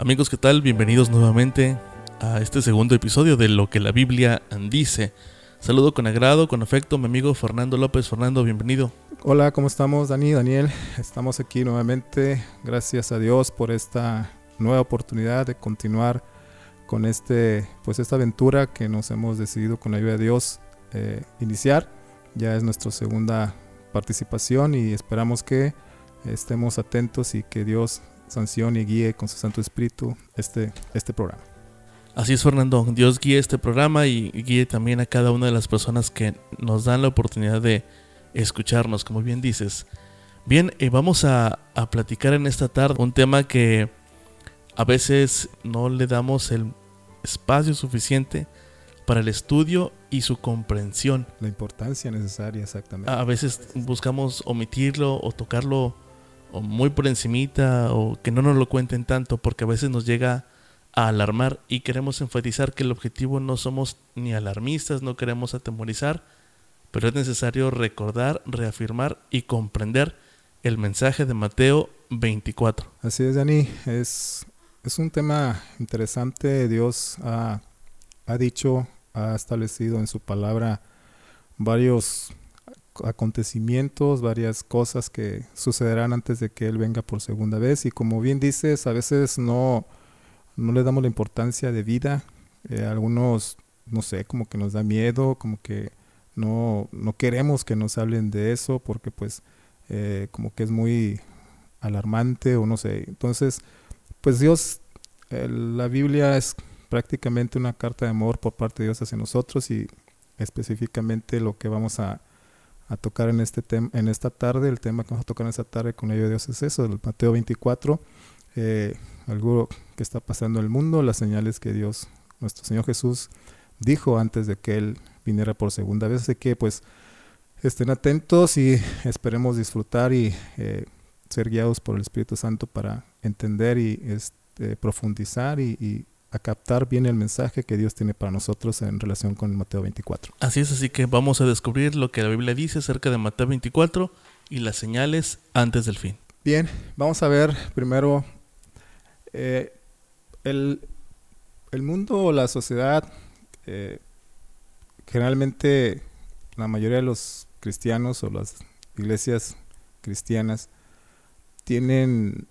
Amigos, ¿qué tal? Bienvenidos nuevamente a este segundo episodio de Lo que la Biblia dice. Saludo con agrado, con afecto, mi amigo Fernando López. Fernando, bienvenido. Hola, ¿cómo estamos, Dani, Daniel? Estamos aquí nuevamente. Gracias a Dios por esta nueva oportunidad de continuar con este, pues esta aventura que nos hemos decidido con la ayuda de Dios eh, iniciar. Ya es nuestra segunda participación y esperamos que estemos atentos y que Dios sancione y guíe con su Santo Espíritu este, este programa. Así es, Fernando. Dios guíe este programa y guíe también a cada una de las personas que nos dan la oportunidad de escucharnos, como bien dices. Bien, eh, vamos a, a, platicar en esta tarde un tema que a veces no le damos el espacio suficiente para el estudio y su comprensión. La importancia necesaria, exactamente. A veces buscamos omitirlo o tocarlo o muy por encimita o que no nos lo cuenten tanto porque a veces nos llega a alarmar y queremos enfatizar que el objetivo no somos ni alarmistas, no queremos atemorizar, pero es necesario recordar, reafirmar y comprender el mensaje de Mateo 24. Así es, Dani, es, es un tema interesante. Dios ha, ha dicho, ha establecido en su palabra varios acontecimientos, varias cosas que sucederán antes de que Él venga por segunda vez. Y como bien dices, a veces no, no le damos la importancia de vida. Eh, algunos, no sé, como que nos da miedo, como que no, no queremos que nos hablen de eso porque pues eh, como que es muy alarmante o no sé. Entonces, pues Dios, la Biblia es prácticamente una carta de amor por parte de Dios hacia nosotros y específicamente lo que vamos a, a tocar en, este en esta tarde. El tema que vamos a tocar en esta tarde con ello de Dios es eso, el Mateo 24, eh, algo que está pasando en el mundo, las señales que Dios, nuestro Señor Jesús, dijo antes de que Él viniera por segunda vez. Así que pues estén atentos y esperemos disfrutar y eh, ser guiados por el Espíritu Santo para entender y este, profundizar y a captar bien el mensaje que Dios tiene para nosotros en relación con Mateo 24. Así es, así que vamos a descubrir lo que la Biblia dice acerca de Mateo 24 y las señales antes del fin. Bien, vamos a ver primero eh, el, el, mundo o la sociedad, eh, generalmente la mayoría de los cristianos o las iglesias cristianas tienen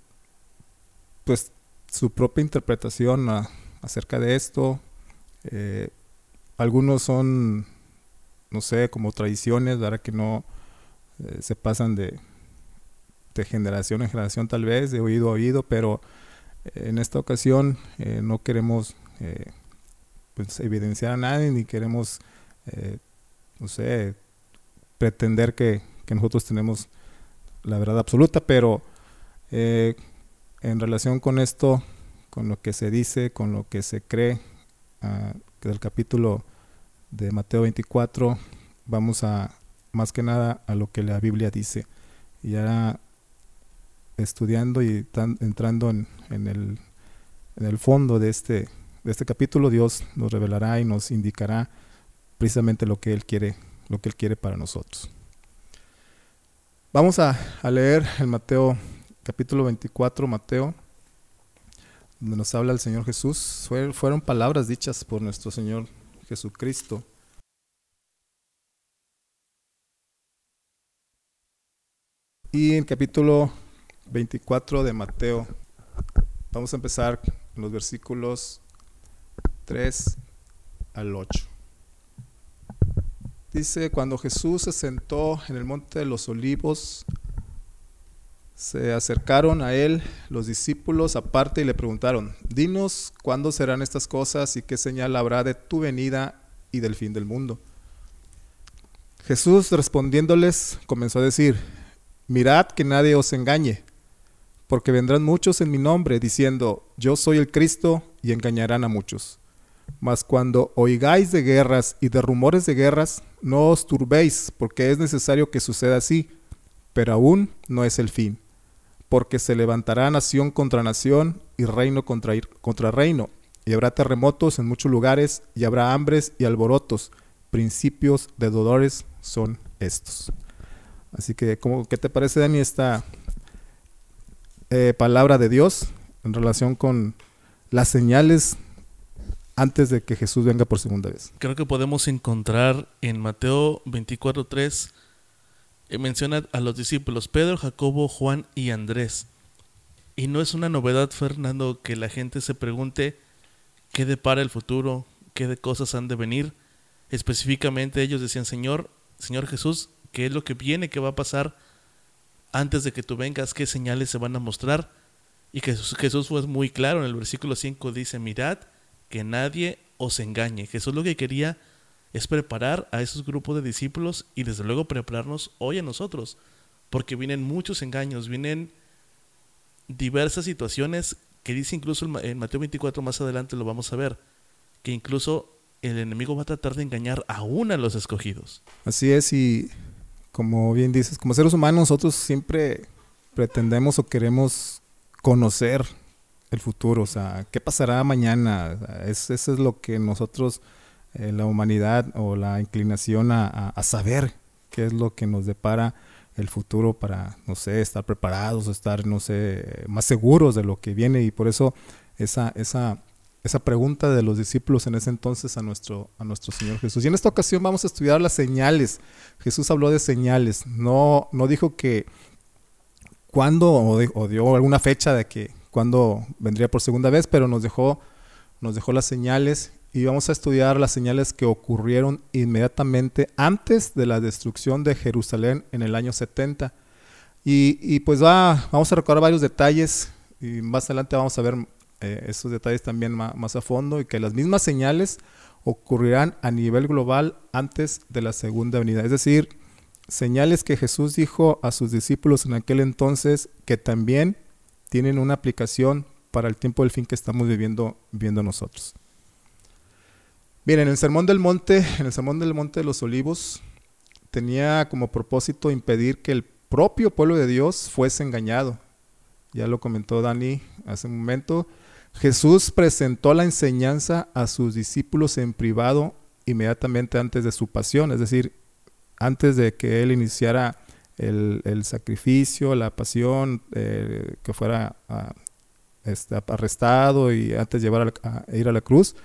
pues su propia interpretación a, acerca de esto. Eh, algunos son, no sé, como tradiciones, ¿verdad? Que no eh, se pasan de, de, generación en generación tal vez, de oído a oído, pero en esta ocasión eh, no queremos pues, evidenciar a nadie ni queremos, no sé, pretender que, nosotros tenemos la verdad absoluta, pero en relación con esto, con lo que se dice, con lo que se cree, uh, del capítulo de Mateo 24, vamos a más que nada a lo que la Biblia dice. Y ya estudiando y entrando en, en, el, en, el, fondo de este, de este capítulo, Dios nos revelará y nos indicará precisamente lo que Él quiere, lo que Él quiere para nosotros. Vamos a, a leer el Mateo, capítulo 24, Mateo donde nos habla el Señor Jesús, fueron palabras dichas por nuestro Señor Jesucristo. Y en capítulo 24 de Mateo, vamos a empezar en los versículos 3 al 8. Dice, cuando Jesús se sentó en el monte de los olivos, se acercaron a él los discípulos aparte y le preguntaron, dinos cuándo serán estas cosas y qué señal habrá de tu venida y del fin del mundo. Jesús respondiéndoles comenzó a decir, mirad que nadie os engañe, porque vendrán muchos en mi nombre diciendo, yo soy el Cristo, y engañarán a muchos. Mas cuando oigáis de guerras y de rumores de guerras, no os turbéis, porque es necesario que suceda así, pero aún no es el fin porque se levantará nación contra nación y reino contra, contra reino, y habrá terremotos en muchos lugares, y habrá hambres y alborotos. Principios de dolores son estos. Así que, ¿cómo, ¿qué te parece, Dani, esta eh, palabra de Dios en relación con las señales antes de que Jesús venga por segunda vez. Creo que podemos encontrar en Mateo 24.3, eh, menciona a los discípulos Pedro, Jacobo, Juan y Andrés. Y no es una novedad, Fernando, que la gente se pregunte qué depara el futuro, qué de cosas han de venir. Específicamente ellos decían, Señor, Señor Jesús, ¿qué es lo que viene, qué va a pasar antes de que tú vengas? ¿Qué señales se van a mostrar? Y Jesús, Jesús fue muy claro en el versículo 5, dice, mirad que nadie os engañe. Jesús lo que quería es preparar a esos grupos de discípulos y desde luego prepararnos hoy a nosotros, porque vienen muchos engaños, vienen diversas situaciones que dice incluso en Mateo 24 más adelante lo vamos a ver, que incluso el enemigo va a tratar de engañar aún a los escogidos. Así es, y como bien dices, como seres humanos nosotros siempre pretendemos o queremos conocer el futuro, o sea, qué pasará mañana. Es, eso es lo que nosotros, eh, la humanidad o la inclinación a, saber qué es lo que nos depara el futuro para, no sé, estar preparados o estar, no sé, más seguros de lo que viene. Y por eso esa, esa, esa pregunta de los discípulos en ese entonces a nuestro, a nuestro Señor Jesús. Y en esta ocasión vamos a estudiar las señales. Jesús habló de señales, no, no dijo que cuándo o, dio alguna fecha de que cuándo vendría por segunda vez, pero nos dejó, nos dejó las señales y vamos a estudiar las señales que ocurrieron inmediatamente antes de la destrucción de Jerusalén en el año 70. Y, pues va, vamos a recordar varios detalles y más adelante vamos a ver eh, esos detalles también más, a fondo y que las mismas señales ocurrirán a nivel global antes de la segunda venida. Es decir, señales que Jesús dijo a sus discípulos en aquel entonces que también tienen una aplicación para el tiempo del fin que estamos viviendo, viviendo nosotros. Bien, en el Sermón del Monte, en el Sermón del Monte de los Olivos, tenía como propósito impedir que el propio pueblo de Dios fuese engañado. Ya lo comentó Dani hace un momento. Jesús presentó la enseñanza a sus discípulos en privado inmediatamente antes de su pasión, es decir, antes de que él iniciara el, sacrificio, la pasión, eh, que fuera ah, este, arrestado y antes de llevar a, ir a la cruz,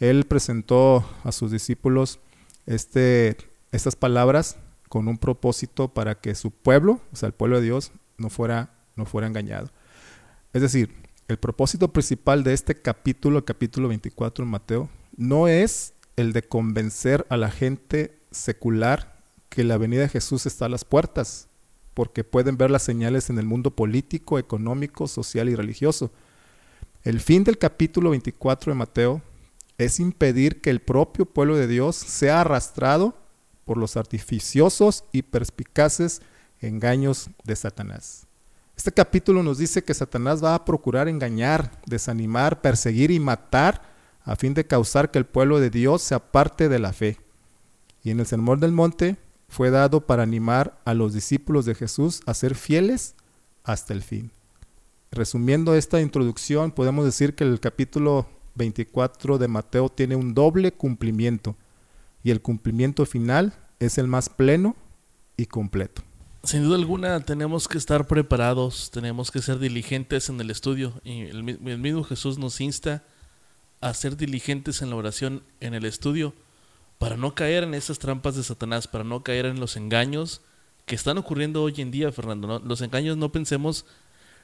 él presentó a sus discípulos este, estas palabras con un propósito para que su pueblo, o sea, el pueblo de Dios, no fuera, no fuera engañado. Es decir, el propósito principal de este capítulo, capítulo 24 en Mateo, no es el de convencer a la gente secular que la venida de Jesús está a las puertas, porque pueden ver las señales en el mundo político, económico, social y religioso. El fin del capítulo 24 de Mateo es impedir que el propio pueblo de Dios sea arrastrado por los artificiosos y perspicaces engaños de Satanás. Este capítulo nos dice que Satanás va a procurar engañar, desanimar, perseguir y matar a fin de causar que el pueblo de Dios se aparte de la fe. Y en el Sermón del Monte fue dado para animar a los discípulos de Jesús a ser fieles hasta el fin. Resumiendo esta introducción, podemos decir que el capítulo 24 de Mateo tiene un doble cumplimiento y el cumplimiento final es el más pleno y completo. Sin duda alguna tenemos que estar preparados, tenemos que ser diligentes en el estudio y el, mismo Jesús nos insta a ser diligentes en la oración, en el estudio, para no caer en esas trampas de Satanás, para no caer en los engaños que están ocurriendo hoy en día, Fernando. Los engaños no pensemos,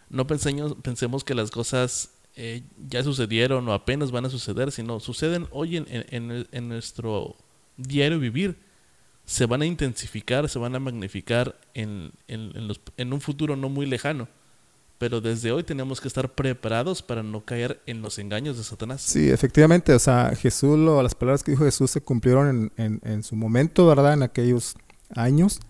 no pensemos, pensemos que las cosas eh, ya sucedieron o apenas van a suceder, sino suceden hoy en, nuestro diario vivir. Se van a intensificar, se van a magnificar en, en un futuro no muy lejano pero desde hoy tenemos que estar preparados para no caer en los engaños de Satanás. Sí, efectivamente, o sea, Jesús, las palabras que dijo Jesús se cumplieron en, en, su momento, ¿verdad? En aquellos años,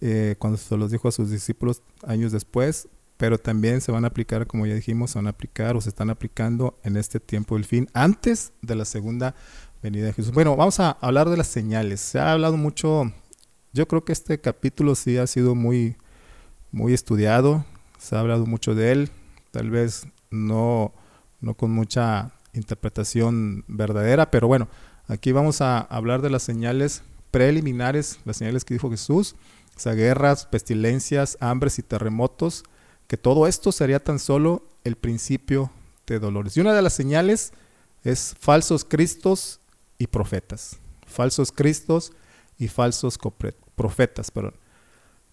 eh, cuando se los dijo a sus discípulos años después, pero también se van a aplicar, como ya dijimos, se van a aplicar o se están aplicando en este tiempo del fin, antes de la segunda venida de Jesús. Bueno, vamos a hablar de las señales. Se ha hablado mucho, yo creo que este capítulo sí ha sido muy, muy estudiado, se ha hablado mucho de él, tal vez no, no con mucha interpretación verdadera, pero bueno, aquí vamos a hablar de las señales preliminares, las señales que dijo Jesús, sea, guerras, pestilencias, hambres y terremotos, que todo esto sería tan solo el principio de dolores. Y una de las señales es falsos cristos y profetas. Falsos cristos y falsos profetas, perdón.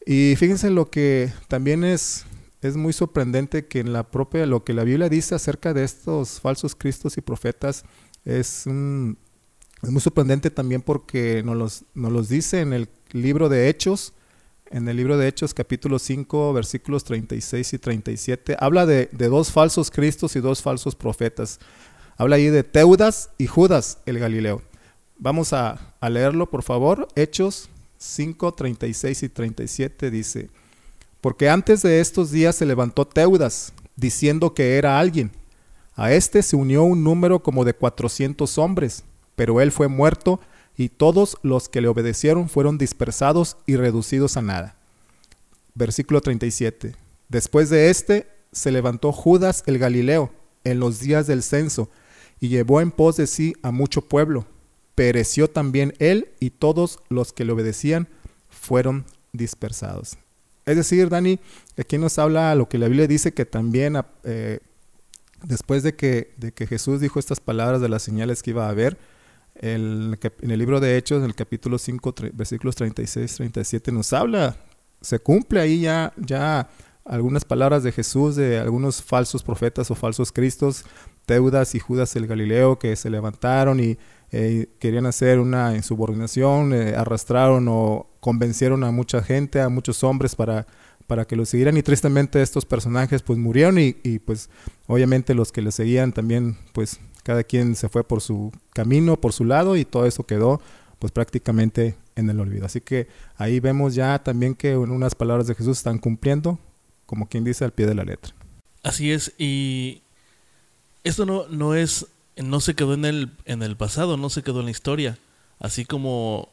Y fíjense lo que también es, es muy sorprendente que en la propia, lo que la Biblia dice acerca de estos falsos cristos y profetas es, es muy sorprendente también porque nos los, nos los dice en el libro de Hechos, en el libro de Hechos capítulo 5 versículos 36 y 37, habla de, dos falsos cristos y dos falsos profetas. Habla ahí de Teudas y Judas el Galileo. Vamos a, a leerlo, por favor. Hechos 5, 36 y 37 dice, porque antes de estos días se levantó Teudas, diciendo que era alguien. A este se unió un número como de 400 hombres, pero él fue muerto y todos los que le obedecieron fueron dispersados y reducidos a nada. Versículo 37. Después de este se levantó Judas el Galileo en los días del censo y llevó en pos de sí a mucho pueblo pereció también él y todos los que le obedecían fueron dispersados. Es decir, Dani, aquí nos habla lo que la Biblia dice que también eh, después de que, de que Jesús dijo estas palabras de las señales que iba a haber, en el libro de Hechos, en el capítulo 5, versículos 36, 37, nos habla, se cumple ahí ya, ya algunas palabras de Jesús, de algunos falsos profetas o falsos cristos, Teudas y Judas el Galileo, que se levantaron y eh, querían hacer una insubordinación, eh, arrastraron o convencieron a mucha gente, a muchos hombres para, para que lo siguieran y tristemente estos personajes pues murieron y, y pues obviamente los que le seguían también pues cada quien se fue por su camino, por su lado y todo eso quedó pues prácticamente en el olvido. Así que ahí vemos ya también que unas palabras de Jesús están cumpliendo, como quien dice al pie de la letra. Así es, y esto no, no es no se quedó en el, en el pasado, no se quedó en la historia. Así como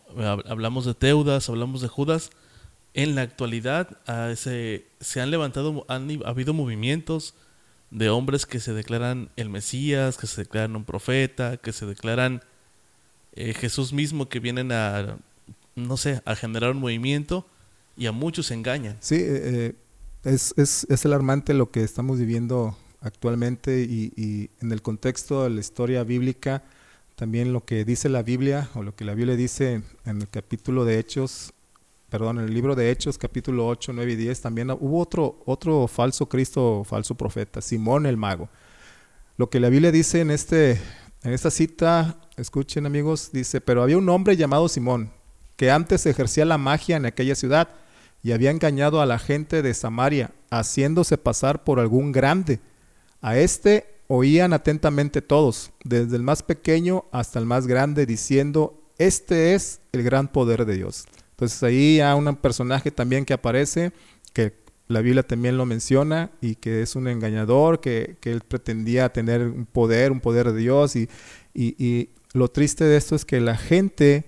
hablamos de Teudas, hablamos de Judas, en la actualidad se, se han levantado, han ha habido movimientos de hombres que se declaran el Mesías, que se declaran un profeta, que se declaran eh, Jesús mismo, que vienen a, no sé, a generar un movimiento y a muchos engañan. Sí, eh, eh, es, es, es alarmante lo que estamos viviendo actualmente y, en el contexto de la historia bíblica, también lo que dice la Biblia o lo que la Biblia dice en el capítulo de Hechos, perdón, en el libro de Hechos, capítulo 8, 9 y 10, también hubo otro, otro falso Cristo, falso profeta, Simón el mago. Lo que la Biblia dice en, este, en esta cita, escuchen amigos, dice, pero había un hombre llamado Simón, que antes ejercía la magia en aquella ciudad y había engañado a la gente de Samaria, haciéndose pasar por algún grande a este oían atentamente todos, desde el más pequeño hasta el más grande, diciendo, este es el gran poder de Dios. Entonces ahí hay un personaje también que aparece, que la Biblia también lo menciona, y que es un engañador, que, él pretendía tener un poder, un poder de Dios, y, y lo triste de esto es que la gente,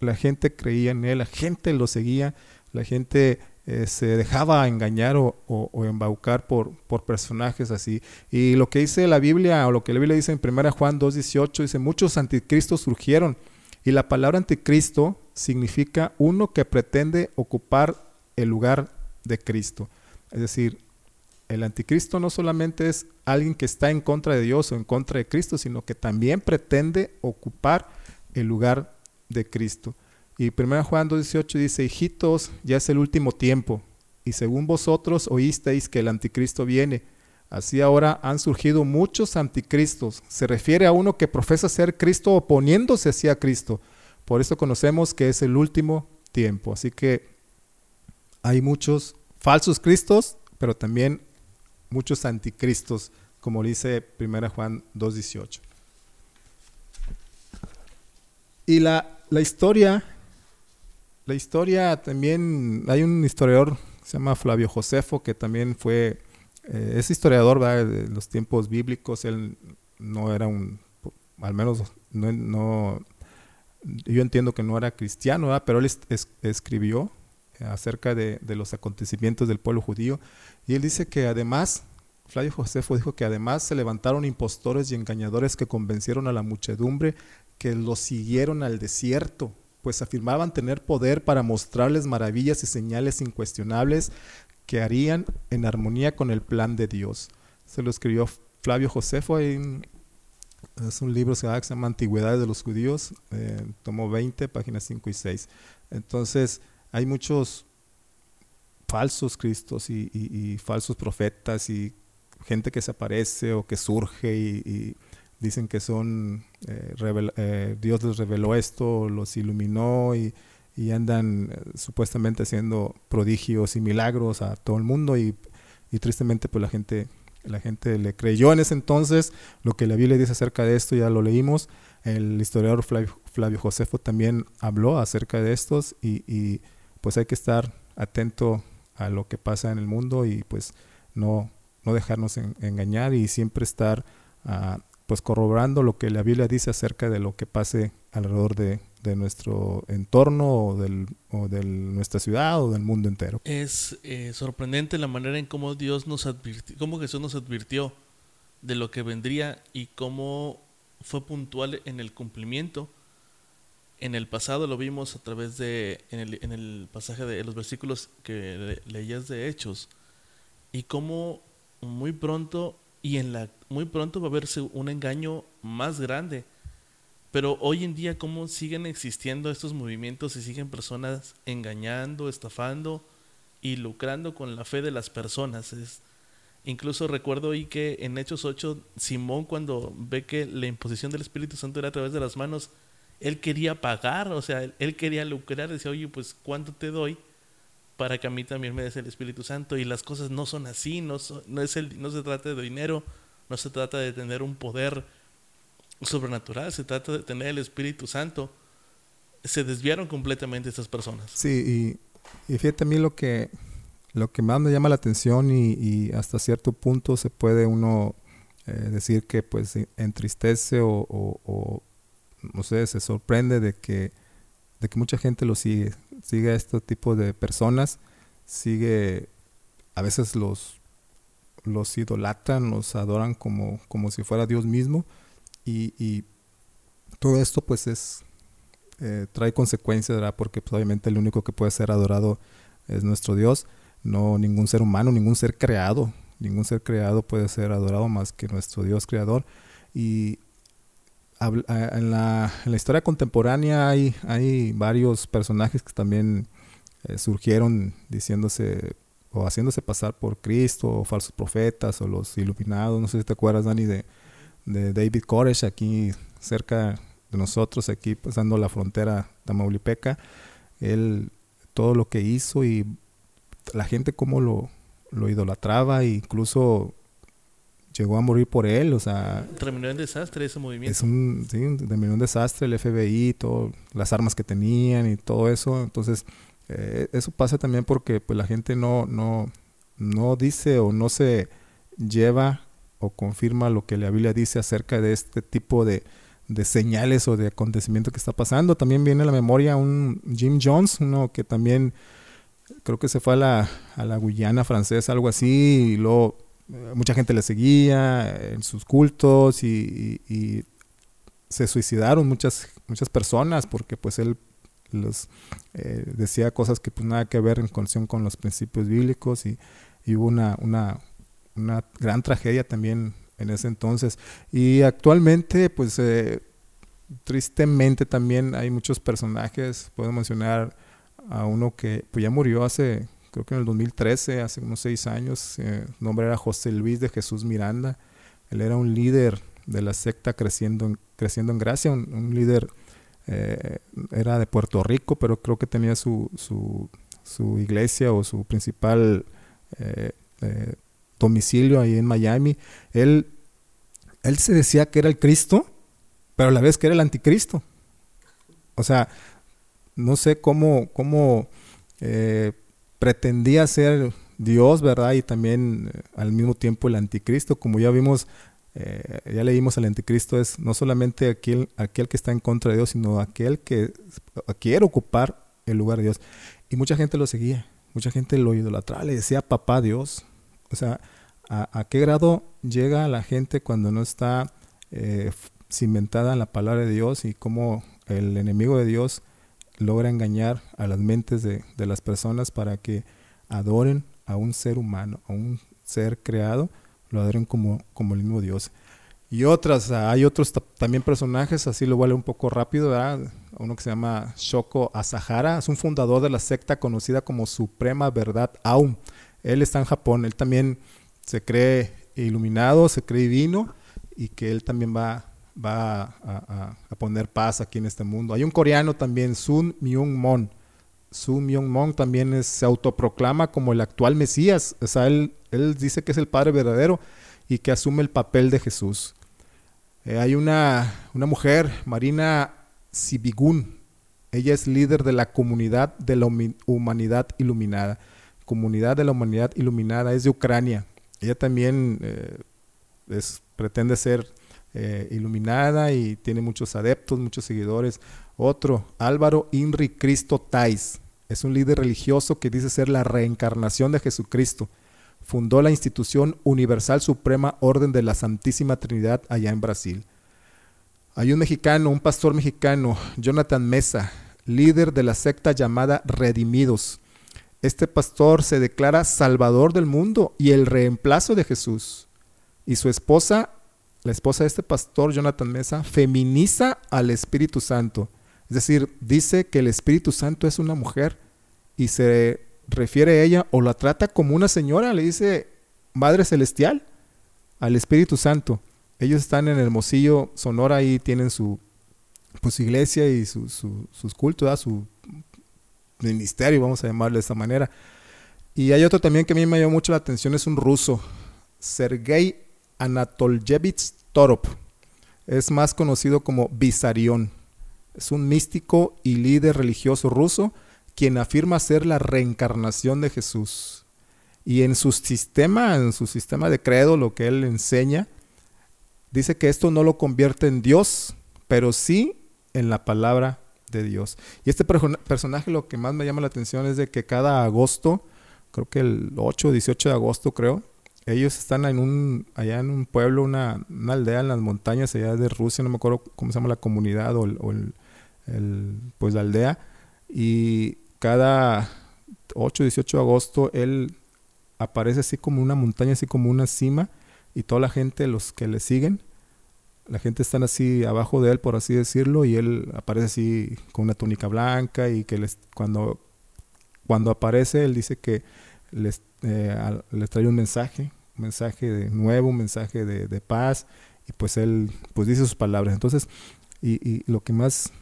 la gente creía en él, la gente lo seguía, la gente eh, se dejaba engañar o, embaucar por, por, personajes así. Y lo que dice la Biblia, o lo que la Biblia dice en 1 Juan 2.18, dice, muchos anticristos surgieron. Y la palabra anticristo significa uno que pretende ocupar el lugar de Cristo. Es decir, el anticristo no solamente es alguien que está en contra de Dios o en contra de Cristo, sino que también pretende ocupar el lugar de Cristo. Y 1 Juan 2.18 dice, hijitos, ya es el último tiempo, y según vosotros oísteis que el anticristo viene. Así ahora han surgido muchos anticristos. Se refiere a uno que profesa ser Cristo oponiéndose hacia Cristo. Por eso conocemos que es el último tiempo. Así que hay muchos falsos cristos, pero también muchos anticristos, como dice 1 Juan 2.18. Y la, la historia la historia también, hay un historiador, se llama Flavio Josefo, que también fue, eh, es historiador de los tiempos bíblicos, él no era un, al menos no, yo entiendo que no era cristiano, pero él escribió acerca de, de, los acontecimientos del pueblo judío y él dice que además, Flavio Josefo dijo que además se levantaron impostores y engañadores que convencieron a la muchedumbre que los siguieron al desierto pues afirmaban tener poder para mostrarles maravillas y señales incuestionables que harían en armonía con el plan de Dios. Se lo escribió Flavio Josefo, hay es un libro que se llama Antigüedades de los Judíos, eh, tomo 20, páginas 5 y 6. Entonces, hay muchos falsos cristos y, falsos profetas y gente que se aparece o que surge y, dicen que son, eh, eh, Dios les reveló esto, los iluminó y, andan eh, supuestamente haciendo prodigios y milagros a todo el mundo y, tristemente pues la gente la gente le creyó en ese entonces lo que la Biblia dice acerca de esto ya lo leímos. El historiador Flavio, Josefo también habló acerca de estos y, pues hay que estar atento a lo que pasa en el mundo y pues no, no dejarnos engañar y siempre estar uh, pues corroborando lo que la Biblia dice acerca de lo que pase alrededor de, nuestro entorno o, del, o de nuestra ciudad o del mundo entero. Es eh, sorprendente la manera en cómo Dios nos advirtió, cómo Jesús nos advirtió de lo que vendría y cómo fue puntual en el cumplimiento. En el pasado lo vimos a través de, en el, en el pasaje de los versículos que leías de Hechos, y cómo muy pronto y en la muy pronto va a verse un engaño más grande. Pero hoy en día cómo siguen existiendo estos movimientos y siguen personas engañando, estafando y lucrando con la fe de las personas. Es, incluso recuerdo hoy que en Hechos 8 Simón cuando ve que la imposición del Espíritu Santo era a través de las manos, él quería pagar, o sea, él, quería lucrar, decía, oye, pues ¿cuánto te doy? para que a mí también me des el Espíritu Santo. Y las cosas no son así, no, no, es el, no se trata de dinero, no se trata de tener un poder sobrenatural, se trata de tener el Espíritu Santo. Se desviaron completamente estas personas. Sí, y, fíjate a mí lo que, lo que más me llama la atención y, hasta cierto punto se puede uno eh, decir que pues entristece o, o, no sé, se sorprende de que, de que mucha gente lo sigue sigue a este tipo de personas, sigue, a veces los, los idolatran, los adoran como, como si fuera Dios mismo y, todo esto pues es, eh, trae consecuencias. Porque pues, obviamente el único que puede ser adorado es nuestro Dios, no ningún ser humano, ningún ser creado, ningún ser creado puede ser adorado más que nuestro Dios creador y en la, historia contemporánea hay, hay varios personajes que también eh, surgieron diciéndose o haciéndose pasar por Cristo, o falsos profetas, o los iluminados. No sé si te acuerdas, Dani, de, de David Koresh, aquí cerca de nosotros, aquí pasando la frontera Tamaulipeca. Él, todo lo que hizo y la gente cómo lo, lo idolatraba, e incluso llegó a morir por él, o sea... Terminó en desastre ese movimiento. Es un, sí, terminó en desastre el FBI, todo, las armas que tenían y todo eso. Entonces, eh, eso pasa también porque pues, la gente no, no, no dice o no se lleva o confirma lo que la Biblia dice acerca de este tipo de, de señales o de acontecimiento que está pasando. También viene a la memoria un Jim Jones, uno que también creo que se fue a la, a la Guyana francesa, algo así, y luego eh, mucha gente le seguía en sus cultos y, se suicidaron muchas, muchas personas porque pues él los, eh, decía cosas que pues nada que ver en conexión con los principios bíblicos y, hubo una, una, una, gran tragedia también en ese entonces. Y actualmente pues eh, tristemente también hay muchos personajes, puedo mencionar a uno que pues ya murió hace creo que en el 2013, hace unos seis años, eh, nombre era José Luis de Jesús Miranda. Él era un líder de la secta Creciendo en, creciendo en Gracia, un, líder, eh, era de Puerto Rico, pero creo que tenía su, su, iglesia o su principal domicilio ahí en Miami. Él, él se decía que era el Cristo, pero a la vez que era el anticristo. O sea, no sé cómo, cómo pretendía ser Dios, ¿verdad? Y también eh, al mismo tiempo el anticristo, como ya vimos, eh, ya leímos, el anticristo es no solamente aquel, aquel que está en contra de Dios, sino aquel que quiere ocupar el lugar de Dios. Y mucha gente lo seguía, mucha gente lo idolatraba, le decía papá Dios. O sea, ¿a, qué grado llega la gente cuando no está eh, cimentada en la palabra de Dios y cómo el enemigo de Dios logra engañar a las mentes de, las personas para que adoren a un ser humano, a un ser creado, lo adoren como, como el mismo Dios. Y otras, ah, hay otros también personajes, así lo vale un poco rápido, ¿verdad? Uno que se llama Shoko Asahara, es un fundador de la secta conocida como Suprema Verdad Aum. Él está en Japón, él también se cree iluminado, se cree divino y que él también va, va a, poner paz aquí en este mundo. Hay un coreano también, Sun Myung Mon. Sun Myung Mon también se autoproclama como el actual Mesías, o sea, él, dice que es el Padre verdadero y que asume el papel de Jesús. Eh, hay una, una, mujer, Marina Sibigun. Ella es líder de la comunidad de la humanidad iluminada. Comunidad de la humanidad iluminada es de Ucrania. Ella también eh, pretende ser eh, iluminada y tiene muchos adeptos, muchos seguidores. Otro, Álvaro Inri Cristo Tais. Es un líder religioso que dice ser la reencarnación de Jesucristo fundó la institución Universal Suprema Orden de la Santísima Trinidad allá en Brasil. Hay un mexicano, un pastor mexicano, Jonathan Mesa, líder de la secta llamada Redimidos. Este pastor se declara salvador del mundo y el reemplazo de Jesús. Y su esposa, la esposa de este pastor, Jonathan Mesa, feminiza al Espíritu Santo. Es decir, dice que el Espíritu Santo es una mujer y se refiere a ella o la trata como una señora, le dice Madre Celestial al Espíritu Santo. Ellos están en Hermosillo, Sonora, y tienen su pues, iglesia y su, sus cultos, su ministerio, vamos a llamarlo de esta manera. Y hay otro también que a mí me llamó mucho la atención, es un ruso, Sergei Anatolyevich Torop. Es más conocido como Visarion. Es un místico y líder religioso ruso quien afirma ser la reencarnación de Jesús. Y en su sistema, en su sistema de credo, lo que él enseña, dice que esto no lo convierte en Dios, pero sí en la palabra de Dios. Y este personaje lo que más me llama la atención es de que cada agosto, creo que el 8 o 18 de agosto creo, ellos están en un, allá en un pueblo, una, aldea en las montañas allá de Rusia, no me acuerdo cómo se llama la comunidad o, el, pues la aldea, y cada 8, 18 de agosto, él aparece así como una montaña, así como una cima, y toda la gente, los que le siguen, la gente está así abajo de él, por así decirlo, y él aparece así con una túnica blanca y que les, cuando, cuando aparece, él dice que les, eh, les trae un mensaje, un mensaje de nuevo, un mensaje de, de, paz, y pues él pues dice sus palabras. Entonces, y, y lo que más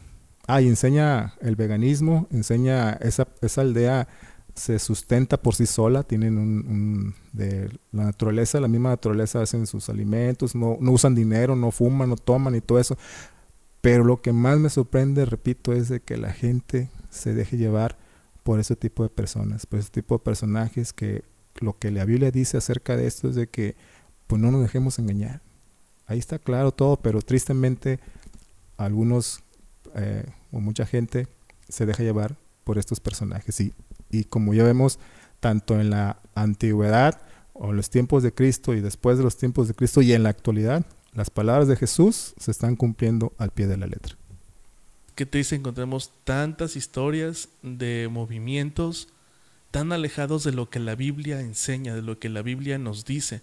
Ah, y enseña el veganismo, enseña esa, esa aldea se sustenta por sí sola, tienen un, de la naturaleza, la misma naturaleza hacen sus alimentos, no, no usan dinero, no fuman, no toman y todo eso. Pero lo que más me sorprende, repito, es de que la gente se deje llevar por ese tipo de personas, por ese tipo de personajes que lo que la Biblia dice acerca de esto es de que pues no nos dejemos engañar. Ahí está claro todo, pero tristemente algunos eh, o mucha gente se deja llevar por estos personajes. Y, y como ya vemos, tanto en la antigüedad o en los tiempos de Cristo y después de los tiempos de Cristo y en la actualidad, las palabras de Jesús se están cumpliendo al pie de la letra. Qué triste encontremos tantas historias de movimientos tan alejados de lo que la Biblia enseña, de lo que la Biblia nos dice.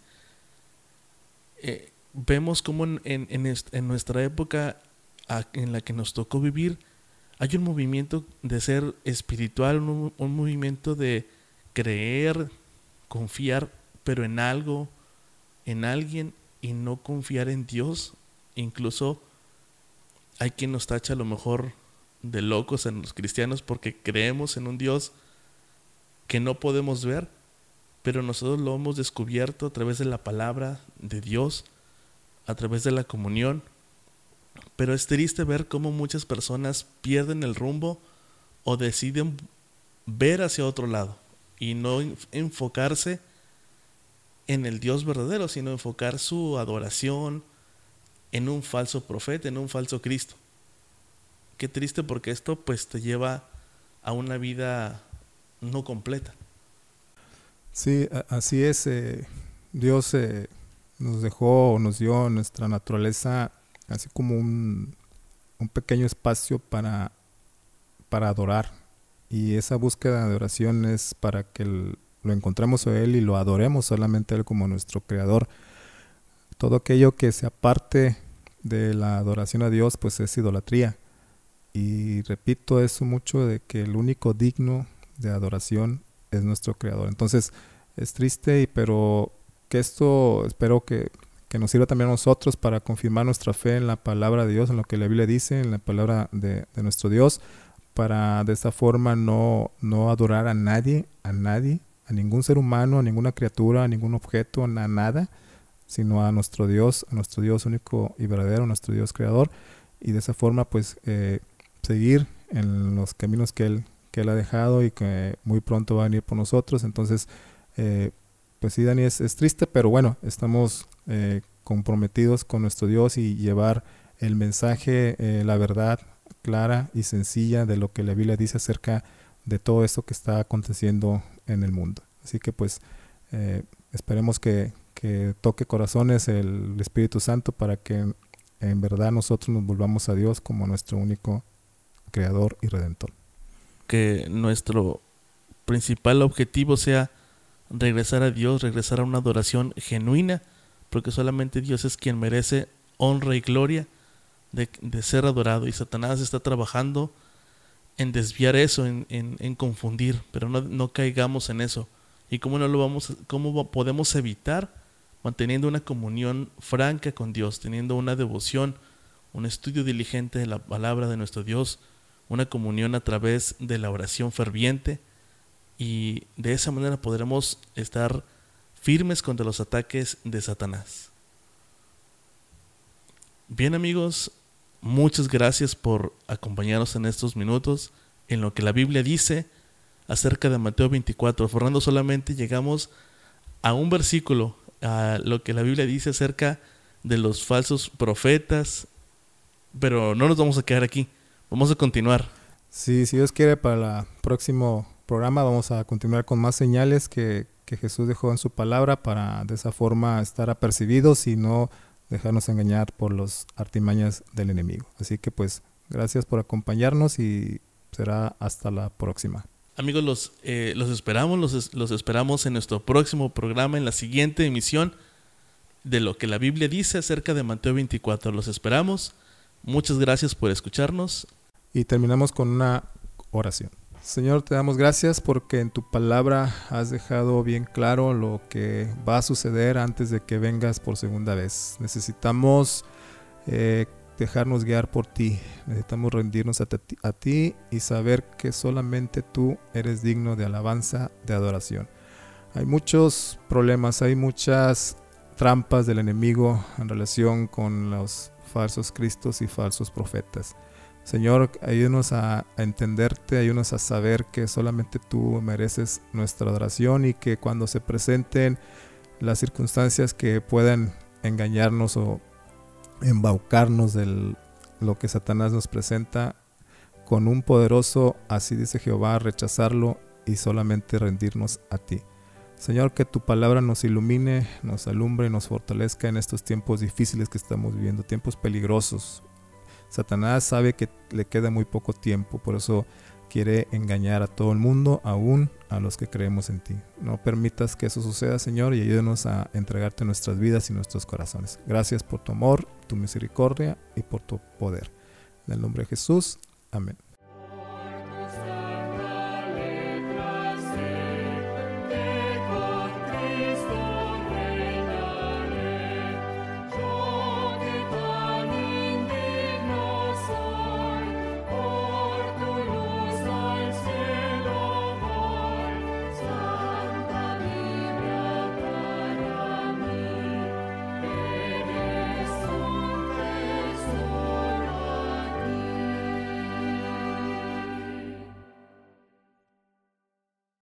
Eh, vemos como en, en, en, nuestra época en la que nos tocó vivir, hay un movimiento de ser espiritual, un, movimiento de creer, confiar, pero en algo, en alguien y no confiar en Dios. Incluso hay quien nos tacha a lo mejor de locos en los cristianos porque creemos en un Dios que no podemos ver, pero nosotros lo hemos descubierto a través de la palabra de Dios, a través de la comunión, pero es triste ver cómo muchas personas pierden el rumbo o deciden ver hacia otro lado y no enfocarse en el Dios verdadero, sino enfocar su adoración en un falso profeta, en un falso Cristo. Qué triste porque esto pues te lleva a una vida no completa. Sí, así es. Eh, Dios eh, nos dejó, nos dio nuestra naturaleza así como un, pequeño espacio para, para adorar. Y esa búsqueda de oración es para que lo encontremos a Él y lo adoremos solamente Él como nuestro Creador. todo aquello que se aparte de la adoración a Dios, pues es idolatría. Y repito eso mucho de que el único digno de adoración es nuestro Creador. Entonces, es triste, pero que esto espero que, nos sirva también a nosotros para confirmar nuestra fe en la palabra de Dios, en lo que la Biblia dice, en la palabra de, de nuestro Dios, para de esta forma no, no adorar a nadie, a nadie, a ningún ser humano, a ninguna criatura, a ningún objeto, a nada, sino a nuestro Dios, a nuestro Dios único y verdadero, a nuestro Dios creador, y de esa forma pues eh, seguir en los caminos que Él, que él ha dejado y que muy pronto va a venir por nosotros. Entonces, eh, pues sí, Dani, es, triste, pero bueno, estamos eh, comprometidos con nuestro Dios y llevar el mensaje, la verdad clara y sencilla de lo que la Biblia dice acerca de todo esto que está aconteciendo en el mundo. Así que pues esperemos que, que toque corazones el Espíritu Santo para que en verdad nosotros nos volvamos a Dios como nuestro único creador y redentor. Que nuestro principal objetivo sea regresar a Dios, regresar a una adoración genuina, porque solamente Dios es quien merece honra y gloria de, ser adorado. Y Satanás está trabajando en desviar eso, en, en, confundir, pero no, no, caigamos en eso. ¿Y cómo, no lo vamos, cómo podemos evitar manteniendo una comunión franca con Dios, teniendo una devoción, un estudio diligente de la palabra de nuestro Dios, una comunión a través de la oración ferviente y de esa manera podremos estar firmes contra los ataques de Satanás. Bien amigos, muchas gracias por acompañarnos en estos minutos en lo que la Biblia dice acerca de Mateo 24. Fernando, solamente llegamos a un versículo a lo que la Biblia dice acerca de los falsos profetas, pero no nos vamos a quedar aquí, vamos a continuar. Sí, si Dios quiere, para el próximo programa vamos a continuar con más señales que, que Jesús dejó en su palabra para de esa forma estar apercibidos y no dejarnos engañar por los artimañas del enemigo. Así que pues gracias por acompañarnos y será hasta la próxima. Amigos, los, eh, los esperamos, los, los esperamos en nuestro próximo programa, en la siguiente emisión de lo que la Biblia dice acerca de Mateo 24. Los esperamos. Muchas gracias por escucharnos. Y terminamos con una oración. Señor, te damos gracias porque en tu palabra has dejado bien claro lo que va a suceder antes de que vengas por segunda vez. Necesitamos eh, dejarnos guiar por ti. Necesitamos rendirnos a ti, y saber que solamente tú eres digno de alabanza, de adoración. Hay muchos problemas, hay muchas trampas del enemigo en relación con los falsos cristos y falsos profetas. Señor, ayúdanos a, entenderte, ayúdanos a saber que solamente tú mereces nuestra adoración y que cuando se presenten las circunstancias que puedan engañarnos o embaucarnos de lo que Satanás nos presenta con un poderoso, así dice Jehová, rechazarlo y solamente rendirnos a ti. Señor, que tu palabra nos ilumine, nos alumbre, nos fortalezca en estos tiempos difíciles que estamos viviendo, tiempos peligrosos. Satanás sabe que le queda muy poco tiempo, por eso quiere engañar a todo el mundo, aún a los que creemos en ti. No permitas que eso suceda, Señor, y ayúdenos a entregarte nuestras vidas y nuestros corazones. Gracias por tu amor, tu misericordia y por tu poder. En el nombre de Jesús. Amén.